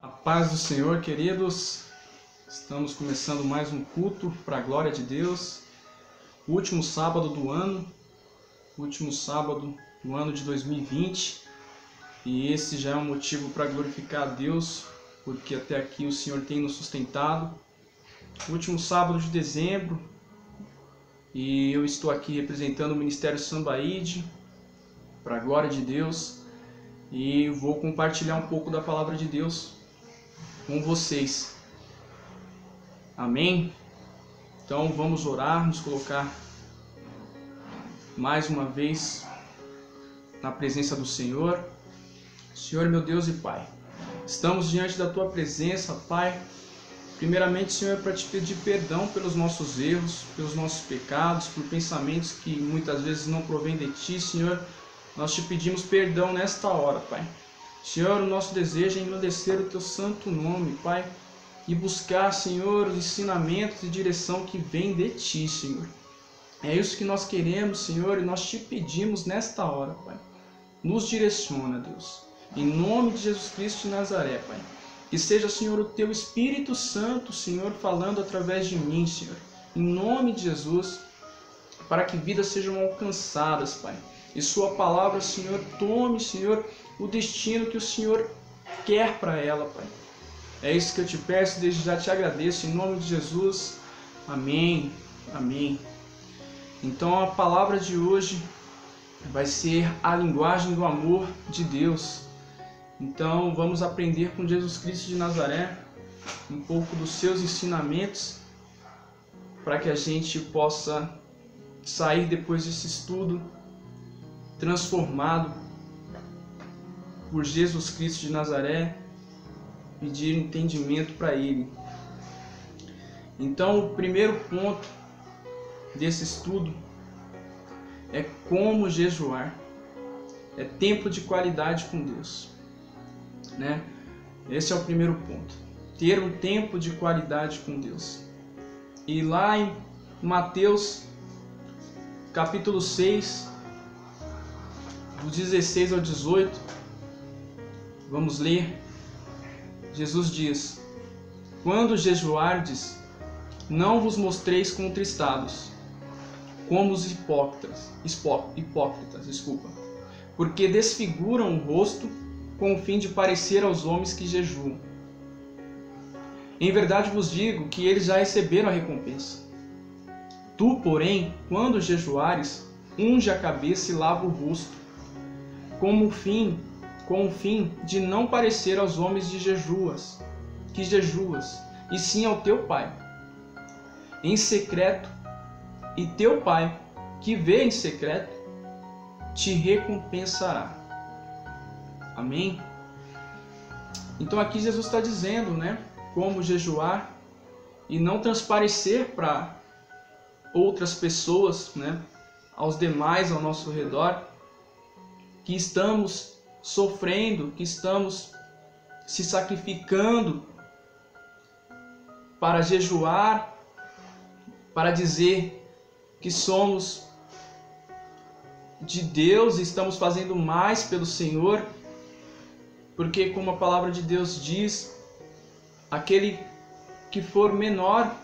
A paz do Senhor, queridos. Estamos começando mais um culto para a glória de Deus. Último sábado do ano, último sábado do ano de 2020. E esse já é um motivo para glorificar a Deus, porque até aqui o Senhor tem nos sustentado. Último sábado de dezembro, e eu estou aqui representando o Ministério Sambaíde, para a glória de Deus, e vou compartilhar um pouco da palavra de Deus com vocês. Amém? Então vamos orar, nos colocar mais uma vez na presença do Senhor. Senhor, meu Deus e Pai, estamos diante da tua presença, Pai. Primeiramente, Senhor, para te pedir perdão pelos nossos erros, pelos nossos pecados, por pensamentos que muitas vezes não provêm de ti, Senhor. Nós te pedimos perdão nesta hora, Pai. Senhor, o nosso desejo é engrandecer o teu santo nome, Pai, e buscar, Senhor, os ensinamentos e direção que vem de ti, Senhor. É isso que nós queremos, Senhor, e nós te pedimos nesta hora, Pai. Nos direciona, Deus. Em nome de Jesus Cristo de Nazaré, Pai. Que seja, Senhor, o teu Espírito Santo, Senhor, falando através de mim, Senhor. Em nome de Jesus, para que vidas sejam alcançadas, Pai. E Sua palavra, Senhor, tome, Senhor, o destino que o Senhor quer para ela, Pai. É isso que eu te peço, desde já te agradeço, em nome de Jesus. Amém. Amém. Então a palavra de hoje vai ser a linguagem do amor de Deus. Então vamos aprender com Jesus Cristo de Nazaré um pouco dos seus ensinamentos para que a gente possa sair depois desse estudo transformado por Jesus Cristo de Nazaré, pedir entendimento para ele. Então, o primeiro ponto desse estudo é como jejuar. É tempo de qualidade com Deus, né? Esse é o primeiro ponto. Ter um tempo de qualidade com Deus. E lá em Mateus capítulo 6, do 16 ao 18, vamos ler. Jesus diz: Quando jejuardes, não vos mostreis contristados, como os hipócritas, hipócritas, desculpa, porque desfiguram o rosto com o fim de parecer aos homens que jejuam. Em verdade vos digo que eles já receberam a recompensa. Tu, porém, quando jejuares, unge a cabeça e lava o rosto, como o fim, com o fim de não parecer aos homens de jejuas, que jejuas, e sim ao teu Pai, em secreto, e teu Pai, que vê em secreto, te recompensará. Amém? Então aqui Jesus está dizendo, né, como jejuar e não transparecer para outras pessoas, né, aos demais ao nosso redor, que estamos sofrendo, que estamos se sacrificando para jejuar, para dizer que somos de Deus e estamos fazendo mais pelo Senhor, porque, como a palavra de Deus diz, aquele que for menor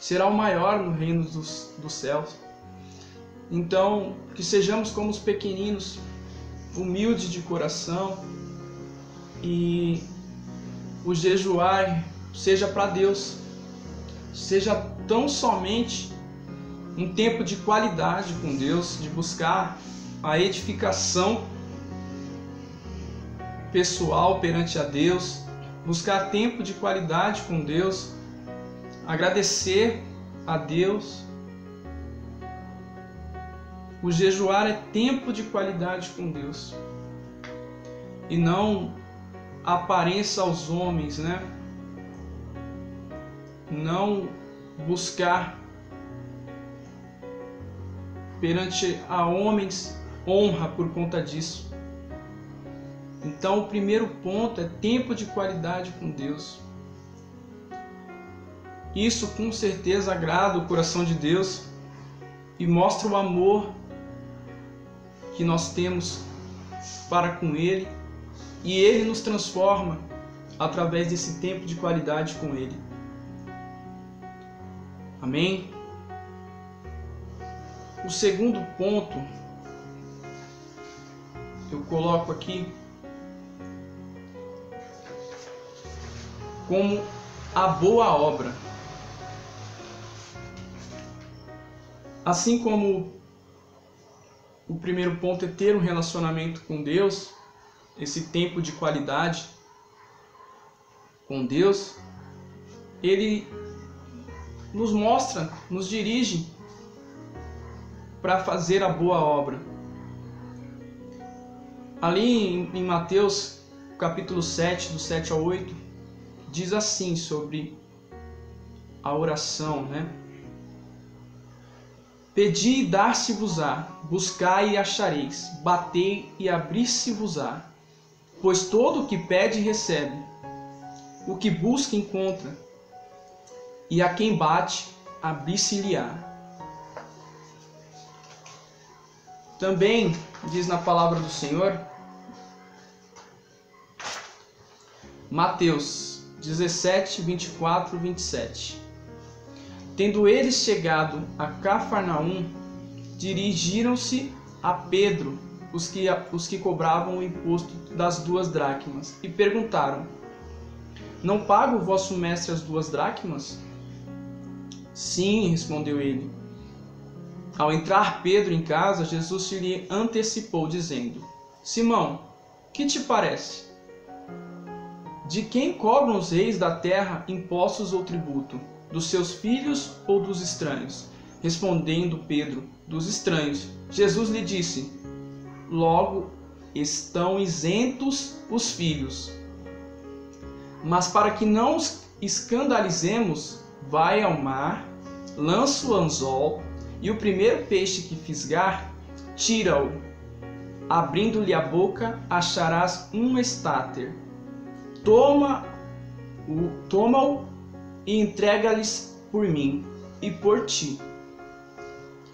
será o maior no reino dos, dos céus. Então, que sejamos como os pequeninos, humildes de coração e o jejuar seja para Deus, seja tão somente um tempo de qualidade com Deus, de buscar a edificação pessoal perante a Deus, buscar tempo de qualidade com Deus, agradecer a Deus o jejuar é tempo de qualidade com Deus. E não aparência aos homens, né? Não buscar perante a homens honra por conta disso. Então, o primeiro ponto é tempo de qualidade com Deus. Isso com certeza agrada o coração de Deus e mostra o amor que nós temos para com Ele e Ele nos transforma através desse tempo de qualidade com Ele. Amém? O segundo ponto eu coloco aqui como a boa obra. Assim como o primeiro ponto é ter um relacionamento com Deus, esse tempo de qualidade com Deus, ele nos mostra, nos dirige para fazer a boa obra. Ali em, Mateus capítulo 7, do 7 ao 8, diz assim sobre a oração, né? Pedi e dar-se-vos-á, buscai e achareis, batei e abrir-se-vos-á. Pois todo o que pede recebe, o que busca encontra, e a quem bate, abrir-se-lhe-á. Também diz na palavra do Senhor Mateus 17, 24, 27. Tendo eles chegado a Cafarnaum, dirigiram-se a Pedro, os que, os que cobravam o imposto das duas dracmas, e perguntaram: Não paga o vosso mestre as duas dracmas? Sim, respondeu ele. Ao entrar Pedro em casa, Jesus se lhe antecipou, dizendo: Simão, que te parece? De quem cobram os reis da terra impostos ou tributo? Dos seus filhos ou dos estranhos? Respondendo Pedro, dos estranhos. Jesus lhe disse: Logo estão isentos os filhos. Mas para que não os escandalizemos, vai ao mar, lança o anzol, e o primeiro peixe que fisgar, tira-o. Abrindo-lhe a boca, acharás um estáter toma o toma-o e entrega-lhes por mim e por ti.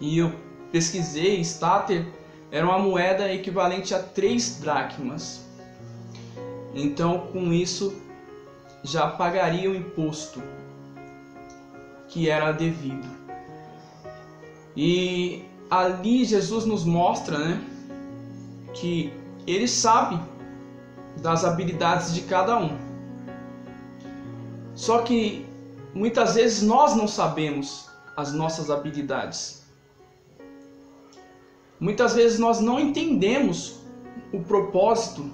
E eu pesquisei, stater era uma moeda equivalente a três dracmas. Então, com isso, já pagaria o imposto que era devido. E ali Jesus nos mostra, né, que ele sabe das habilidades de cada um. Só que muitas vezes nós não sabemos as nossas habilidades. Muitas vezes nós não entendemos o propósito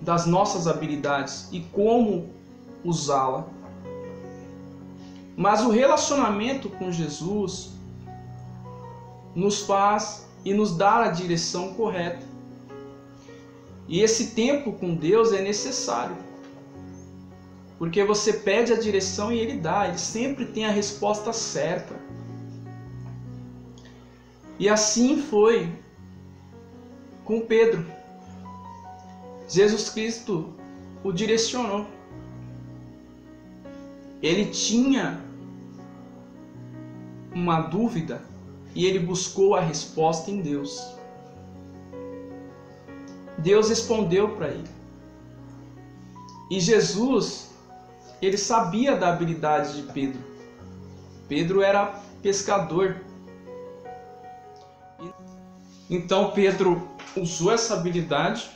das nossas habilidades e como usá-la. Mas o relacionamento com Jesus nos faz e nos dá a direção correta. E esse tempo com Deus é necessário. Porque você pede a direção e ele dá, ele sempre tem a resposta certa. E assim foi com Pedro. Jesus Cristo o direcionou. Ele tinha uma dúvida e ele buscou a resposta em Deus. Deus respondeu para ele. E Jesus, ele sabia da habilidade de Pedro. Pedro era pescador. Então Pedro usou essa habilidade,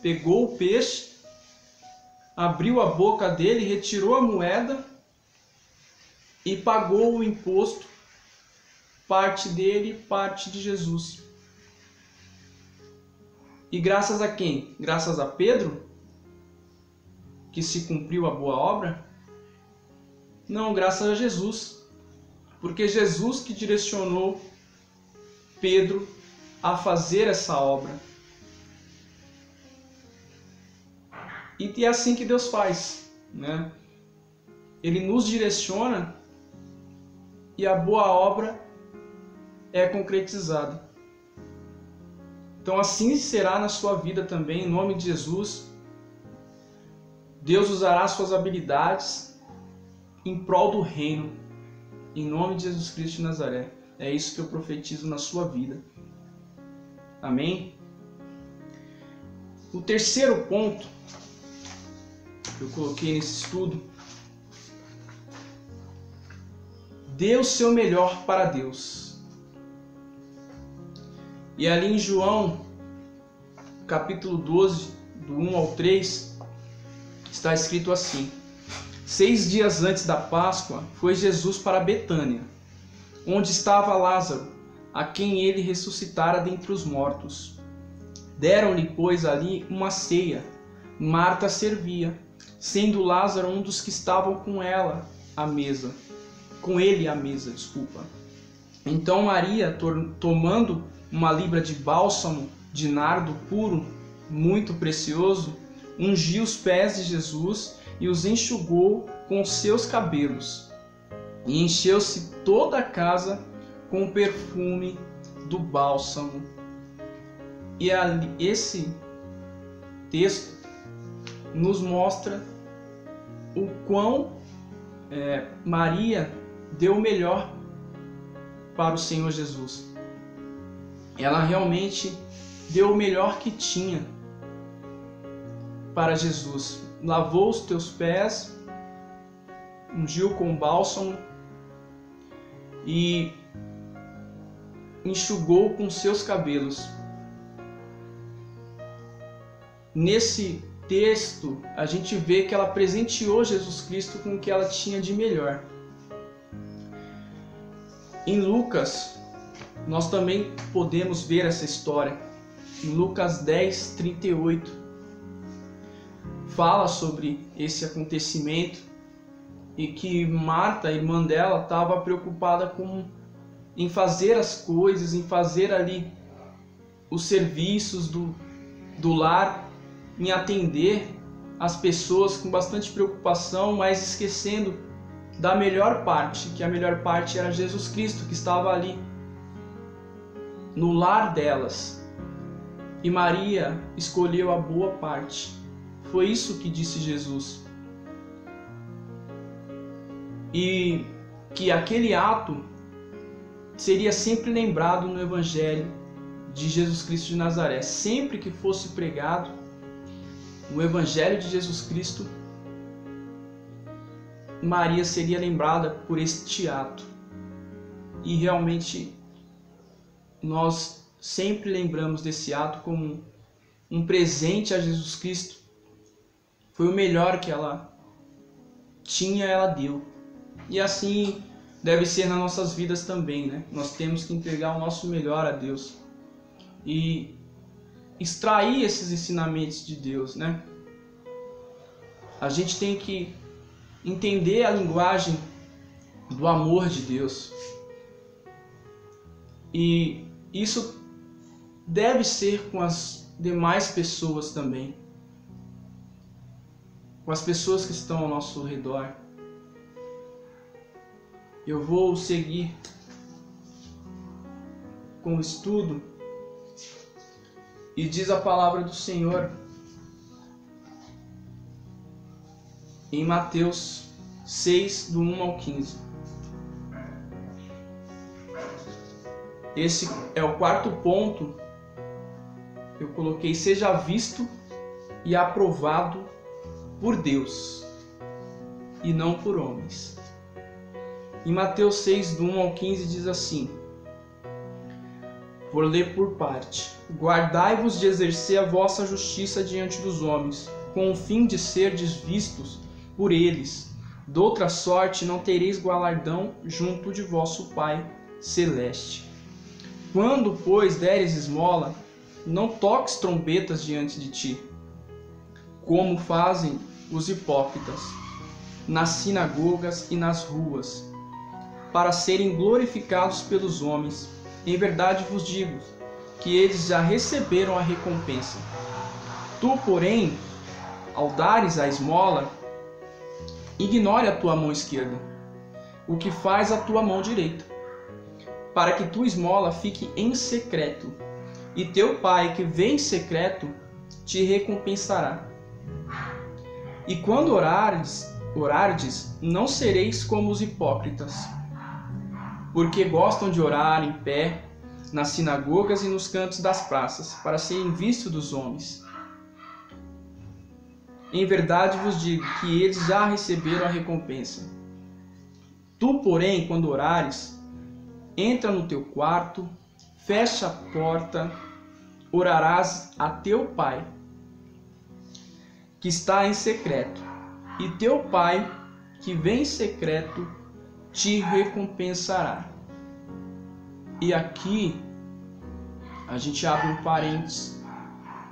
pegou o peixe, abriu a boca dele, retirou a moeda e pagou o imposto, parte dele, parte de Jesus. E graças a quem? Graças a Pedro, que se cumpriu a boa obra? Não, graças a Jesus. Porque Jesus que direcionou Pedro a fazer essa obra. E é assim que Deus faz, né? Ele nos direciona e a boa obra é concretizada. Então assim será na sua vida também, em nome de Jesus. Deus usará suas habilidades em prol do reino, em nome de Jesus Cristo de Nazaré. É isso que eu profetizo na sua vida. Amém? O terceiro ponto que eu coloquei nesse estudo, dê o seu melhor para Deus. E ali em João, capítulo 12, do 1 ao 3, está escrito assim: Seis dias antes da Páscoa, foi Jesus para Betânia, onde estava Lázaro, a quem ele ressuscitara dentre os mortos. Deram-lhe, pois, ali uma ceia. Marta servia, sendo Lázaro um dos que estavam com ela à mesa. Com ele à mesa, desculpa. Então Maria, tomando uma libra de bálsamo de nardo puro, muito precioso, ungiu os pés de Jesus e os enxugou com seus cabelos. E encheu-se toda a casa com o perfume do bálsamo e esse texto nos mostra o quão é, Maria deu o melhor para o Senhor Jesus. Ela realmente deu o melhor que tinha para Jesus. Lavou os teus pés, ungiu com bálsamo e enxugou com seus cabelos. Nesse texto, a gente vê que ela presenteou Jesus Cristo com o que ela tinha de melhor. Em Lucas, nós também podemos ver essa história. Em Lucas 10, 38, fala sobre esse acontecimento e que Marta, irmã dela, estava preocupada com em fazer as coisas, em fazer ali os serviços do, do lar em atender as pessoas com bastante preocupação, mas esquecendo da melhor parte, que a melhor parte era Jesus Cristo que estava ali no lar delas. E Maria escolheu a boa parte. Foi isso que disse Jesus. E que aquele ato seria sempre lembrado no Evangelho de Jesus Cristo de Nazaré. Sempre que fosse pregado, no Evangelho de Jesus Cristo, Maria seria lembrada por este ato. E realmente nós sempre lembramos desse ato como um presente a Jesus Cristo. Foi o melhor que ela tinha, ela deu. E assim deve ser nas nossas vidas também, né? Nós temos que entregar o nosso melhor a Deus. E extrair esses ensinamentos de Deus, né? A gente tem que entender a linguagem do amor de Deus. E isso deve ser com as demais pessoas também. Com as pessoas que estão ao nosso redor. Eu vou seguir com o estudo e diz a palavra do Senhor em Mateus 6, do 1 ao 15. Esse é o quarto ponto. Eu coloquei: seja visto e aprovado por Deus e não por homens. Em Mateus 6, do 1 ao 15, diz assim: Vou ler por parte. Guardai-vos de exercer a vossa justiça diante dos homens, com o fim de serdes vistos por eles. Doutra sorte não tereis galardão junto de vosso Pai celeste. Quando, pois, deres esmola, não toques trombetas diante de ti, como fazem os hipócritas, nas sinagogas e nas ruas, para serem glorificados pelos homens. Em verdade vos digo que eles já receberam a recompensa. Tu, porém, ao dares a esmola, Ignore a tua mão esquerda, o que faz a tua mão direita, para que tua esmola fique em secreto, e teu pai que vem em secreto te recompensará. E quando orares, orardes, não sereis como os hipócritas, porque gostam de orar em pé nas sinagogas e nos cantos das praças, para serem vistos dos homens. Em verdade vos digo que eles já receberam a recompensa. Tu, porém, quando orares, entra no teu quarto, fecha a porta, orarás a teu pai, que está em secreto, e teu pai, que vem em secreto, te recompensará. E aqui a gente abre um parênteses,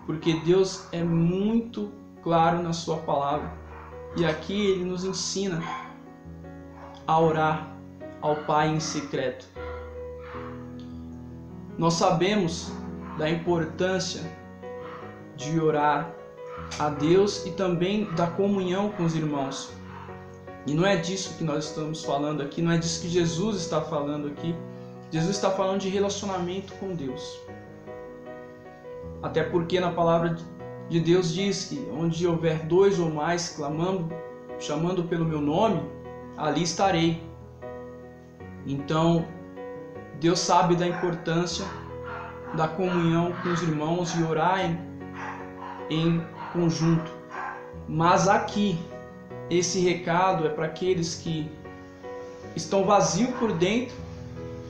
porque Deus é muito claro na Sua palavra. E aqui Ele nos ensina a orar ao Pai em secreto. Nós sabemos da importância de orar a Deus e também da comunhão com os irmãos. E não é disso que nós estamos falando aqui, não é disso que Jesus está falando aqui. Jesus está falando de relacionamento com Deus. Até porque na palavra de Deus diz que onde houver dois ou mais clamando, chamando pelo meu nome, ali estarei. Então, Deus sabe da importância da comunhão com os irmãos e orar em, em conjunto. Mas aqui, esse recado é para aqueles que estão vazios por dentro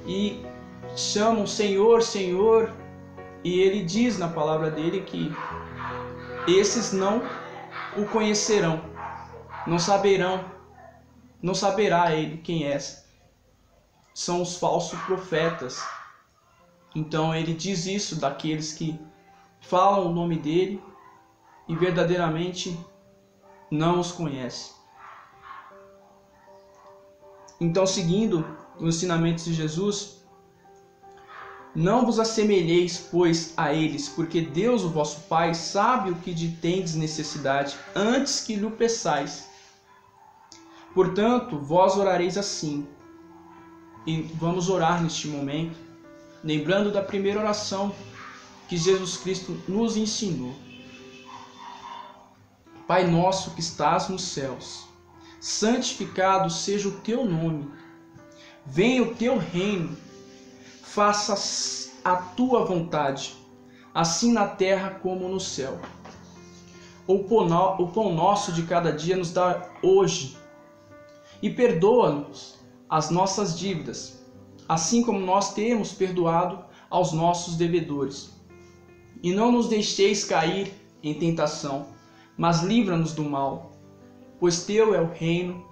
e chamam Senhor, Senhor, e ele diz na palavra dele que esses não o conhecerão, não saberão, não saberá ele quem é. São os falsos profetas. Então ele diz isso daqueles que falam o nome dele e verdadeiramente não os conhece. Então, seguindo os ensinamentos de Jesus, não vos assemelheis, pois, a eles, porque Deus, o vosso Pai, sabe o que de tendes necessidade, antes que lhe peçais. Portanto, vós orareis assim. E vamos orar neste momento, lembrando da primeira oração que Jesus Cristo nos ensinou. Pai nosso que estás nos céus, santificado seja o teu nome. Venha o teu reino faça a tua vontade, assim na terra como no céu. O pão nosso de cada dia nos dá hoje, e perdoa-nos as nossas dívidas, assim como nós temos perdoado aos nossos devedores. E não nos deixeis cair em tentação, mas livra-nos do mal, pois teu é o reino,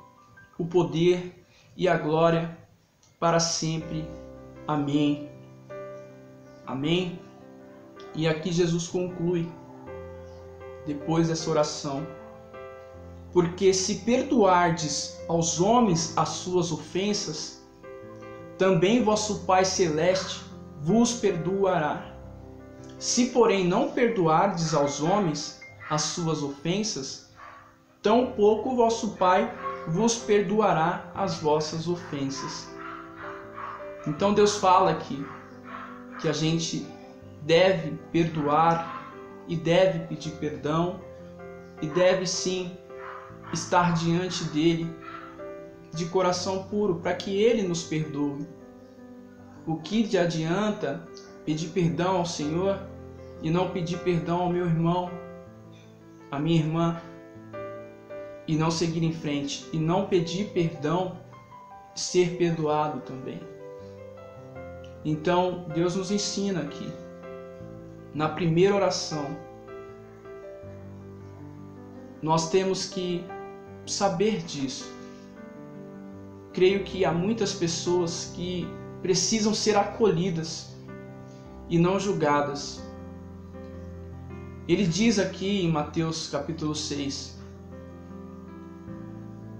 o poder e a glória para sempre. Amém. Amém. E aqui Jesus conclui, depois dessa oração, porque se perdoardes aos homens as suas ofensas, também vosso Pai Celeste vos perdoará. Se, porém, não perdoardes aos homens as suas ofensas, tampouco vosso Pai vos perdoará as vossas ofensas. Então Deus fala aqui que a gente deve perdoar e deve pedir perdão e deve sim estar diante dele de coração puro para que ele nos perdoe. O que de adianta pedir perdão ao Senhor e não pedir perdão ao meu irmão, à minha irmã e não seguir em frente e não pedir perdão, ser perdoado também. Então, Deus nos ensina aqui, na primeira oração, nós temos que saber disso. Creio que há muitas pessoas que precisam ser acolhidas e não julgadas. Ele diz aqui em Mateus capítulo 6: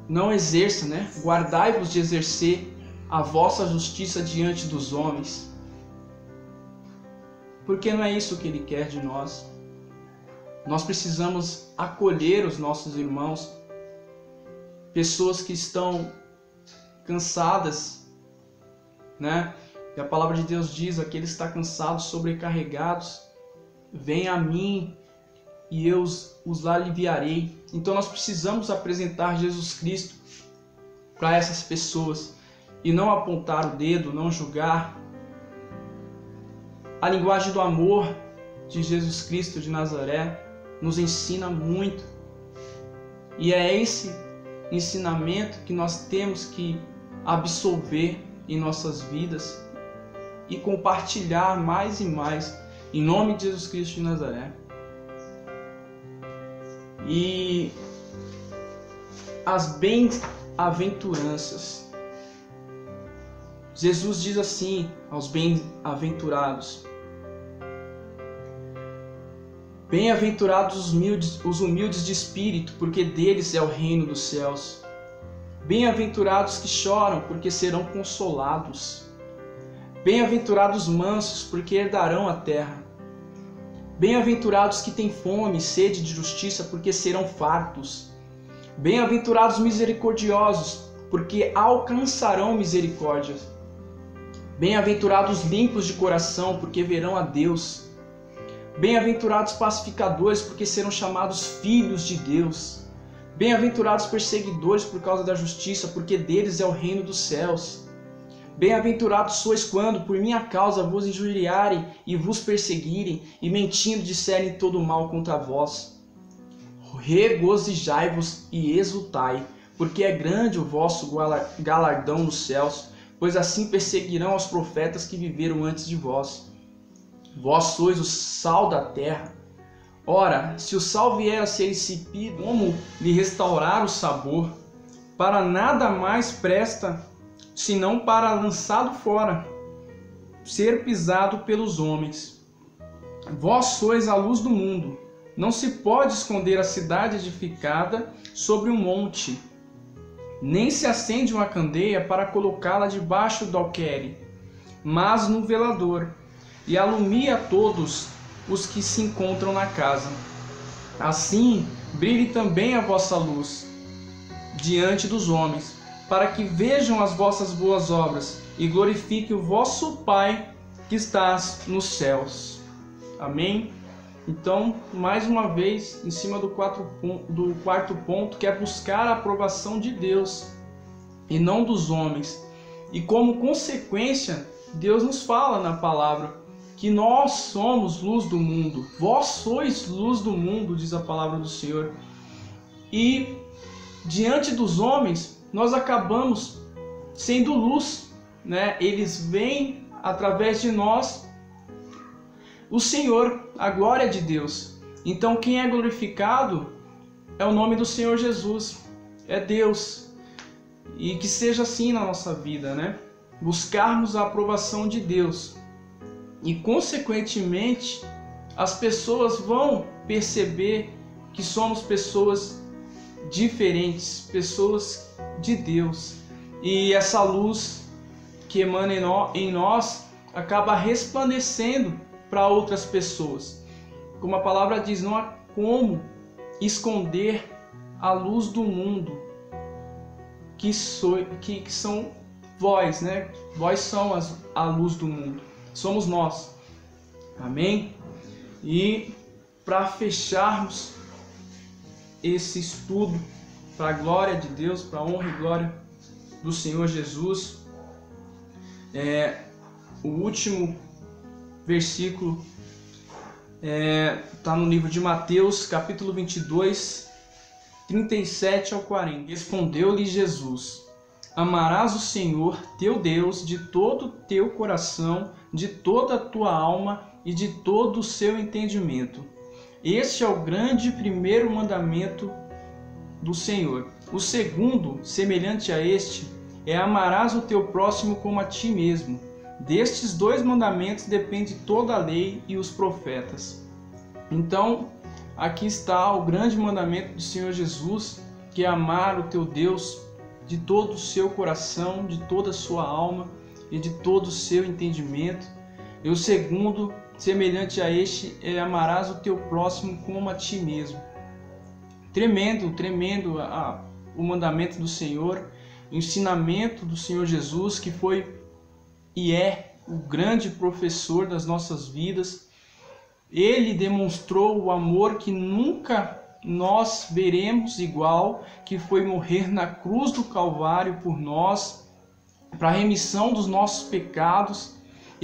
Não exerça, né? Guardai-vos de exercer a vossa justiça diante dos homens. Porque não é isso que ele quer de nós. Nós precisamos acolher os nossos irmãos, pessoas que estão cansadas, né? E a palavra de Deus diz: aqueles que estão cansados, sobrecarregados, vem a mim e eu os, os aliviarei. Então nós precisamos apresentar Jesus Cristo para essas pessoas e não apontar o dedo, não julgar. A linguagem do amor de Jesus Cristo de Nazaré nos ensina muito E é esse ensinamento que nós temos que absorver em nossas vidas e compartilhar mais e mais em nome de Jesus Cristo de Nazaré. E as bem-aventuranças. Jesus diz assim aos bem-aventurados: Bem-aventurados os humildes, os humildes de espírito, porque deles é o reino dos céus. Bem-aventurados que choram, porque serão consolados. Bem-aventurados mansos, porque herdarão a terra. Bem-aventurados que têm fome e sede de justiça, porque serão fartos. Bem-aventurados misericordiosos, porque alcançarão misericórdia. Bem-aventurados limpos de coração, porque verão a Deus. Bem-aventurados pacificadores, porque serão chamados filhos de Deus. Bem-aventurados perseguidores por causa da justiça, porque deles é o reino dos céus. Bem-aventurados sois quando, por minha causa, vos injuriarem e vos perseguirem, e mentindo disserem todo mal contra vós. Regozijai-vos e exultai, porque é grande o vosso galardão nos céus, pois assim perseguirão os profetas que viveram antes de vós. Vós sois o sal da terra. Ora, se o sal vier a ser insípido, como lhe restaurar o sabor? Para nada mais presta, senão para lançado fora, ser pisado pelos homens. Vós sois a luz do mundo. Não se pode esconder a cidade edificada sobre um monte, nem se acende uma candeia para colocá-la debaixo do alqueire, mas no velador e alumia todos os que se encontram na casa. Assim, brilhe também a vossa luz diante dos homens, para que vejam as vossas boas obras e glorifique o vosso Pai que estás nos céus. Amém? Então, mais uma vez, em cima do, quatro, do quarto ponto, que é buscar a aprovação de Deus e não dos homens. E como consequência, Deus nos fala na palavra que nós somos luz do mundo. Vós sois luz do mundo, diz a palavra do Senhor. E diante dos homens, nós acabamos sendo luz, né? Eles vêm através de nós o Senhor, a glória de Deus. Então, quem é glorificado é o nome do Senhor Jesus, é Deus. E que seja assim na nossa vida, né? Buscarmos a aprovação de Deus e, consequentemente, as pessoas vão perceber que somos pessoas diferentes, pessoas de Deus. E essa luz que emana em nós acaba resplandecendo para outras pessoas. Como a palavra diz, não há como esconder a luz do mundo que, so, que, que são vós, né? Vós são as, a luz do mundo somos nós. Amém? E para fecharmos esse estudo, para a glória de Deus, para a honra e glória do Senhor Jesus, é, o último versículo está é, tá no livro de Mateus, capítulo 22, 37 ao 40. Respondeu-lhe Jesus: Amarás o Senhor teu Deus de todo o teu coração, de toda a tua alma e de todo o seu entendimento. Este é o grande primeiro mandamento do Senhor. O segundo, semelhante a este, é amarás o teu próximo como a ti mesmo. Destes dois mandamentos depende toda a lei e os profetas. Então, aqui está o grande mandamento do Senhor Jesus, que é amar o teu Deus de todo o seu coração, de toda a sua alma e de todo o seu entendimento. E o segundo, semelhante a este, é amarás o teu próximo como a ti mesmo. Tremendo, tremendo a, o mandamento do Senhor, o ensinamento do Senhor Jesus, que foi e é o grande professor das nossas vidas. Ele demonstrou o amor que nunca nós veremos igual, que foi morrer na cruz do Calvário por nós, para a remissão dos nossos pecados.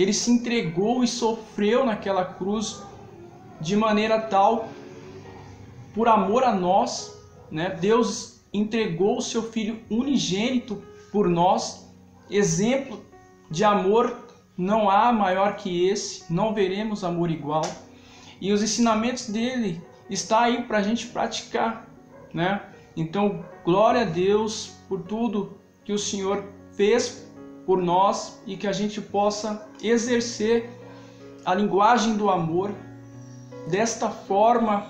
Ele se entregou e sofreu naquela cruz de maneira tal, por amor a nós, né? Deus entregou o seu filho unigênito por nós, exemplo de amor não há maior que esse, não veremos amor igual. E os ensinamentos dele está aí para a gente praticar, né? Então, glória a Deus por tudo que o Senhor fez por nós e que a gente possa exercer a linguagem do amor desta forma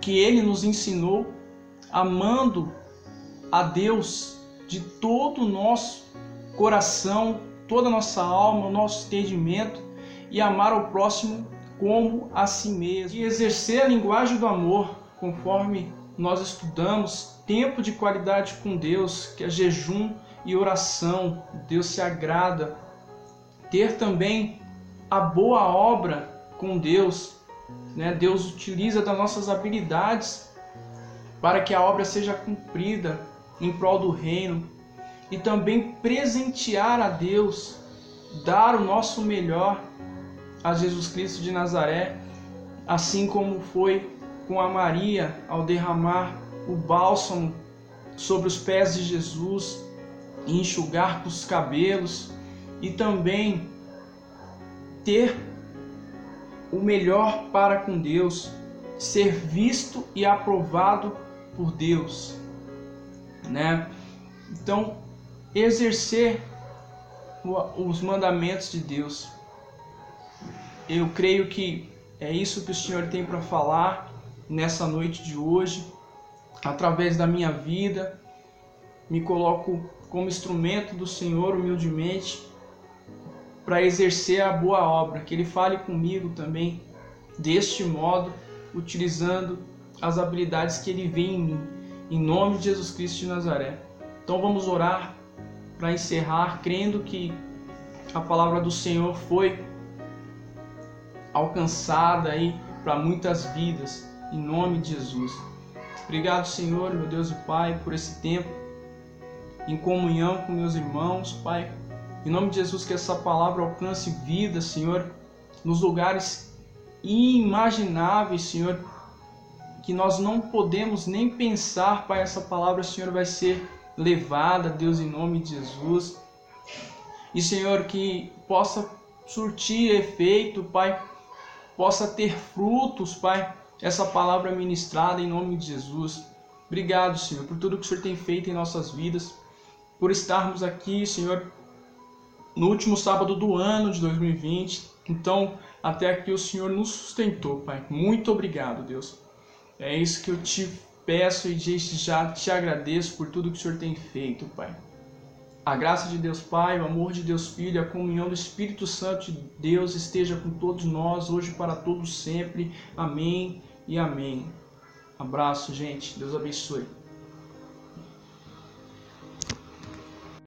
que ele nos ensinou, amando a Deus de todo o nosso coração, toda a nossa alma, o nosso entendimento e amar o próximo como a si mesmo. E exercer a linguagem do amor, conforme nós estudamos, tempo de qualidade com Deus, que é jejum e oração. Deus se agrada. Ter também a boa obra com Deus. Né? Deus utiliza das nossas habilidades para que a obra seja cumprida em prol do reino e também presentear a Deus, dar o nosso melhor a Jesus Cristo de Nazaré, assim como foi com a Maria ao derramar o bálsamo sobre os pés de Jesus e enxugar os cabelos e também ter o melhor para com Deus, ser visto e aprovado por Deus, né? Então, exercer os mandamentos de Deus. Eu creio que é isso que o Senhor tem para falar nessa noite de hoje, através da minha vida. Me coloco como instrumento do Senhor humildemente para exercer a boa obra, que Ele fale comigo também deste modo, utilizando as habilidades que Ele vê em mim, em nome de Jesus Cristo de Nazaré. Então vamos orar para encerrar, crendo que a palavra do Senhor foi alcançada aí para muitas vidas, em nome de Jesus. Obrigado, Senhor, meu Deus e Pai, por esse tempo em comunhão com meus irmãos, Pai. Em nome de Jesus, que essa palavra alcance vida, Senhor, nos lugares inimagináveis, Senhor, que nós não podemos nem pensar, Pai, essa palavra, Senhor, vai ser levada, Deus, em nome de Jesus. E, Senhor, que possa surtir efeito, Pai, possa ter frutos, Pai, essa palavra ministrada em nome de Jesus. Obrigado, Senhor, por tudo que o Senhor tem feito em nossas vidas, por estarmos aqui, Senhor, no último sábado do ano de 2020. Então, até aqui o Senhor nos sustentou, Pai. Muito obrigado, Deus. É isso que eu te peço e desde já te agradeço por tudo que o Senhor tem feito, Pai. A graça de Deus Pai, o amor de Deus Filho, a comunhão do Espírito Santo de Deus esteja com todos nós, hoje para todos sempre. Amém e amém. Abraço, gente. Deus abençoe.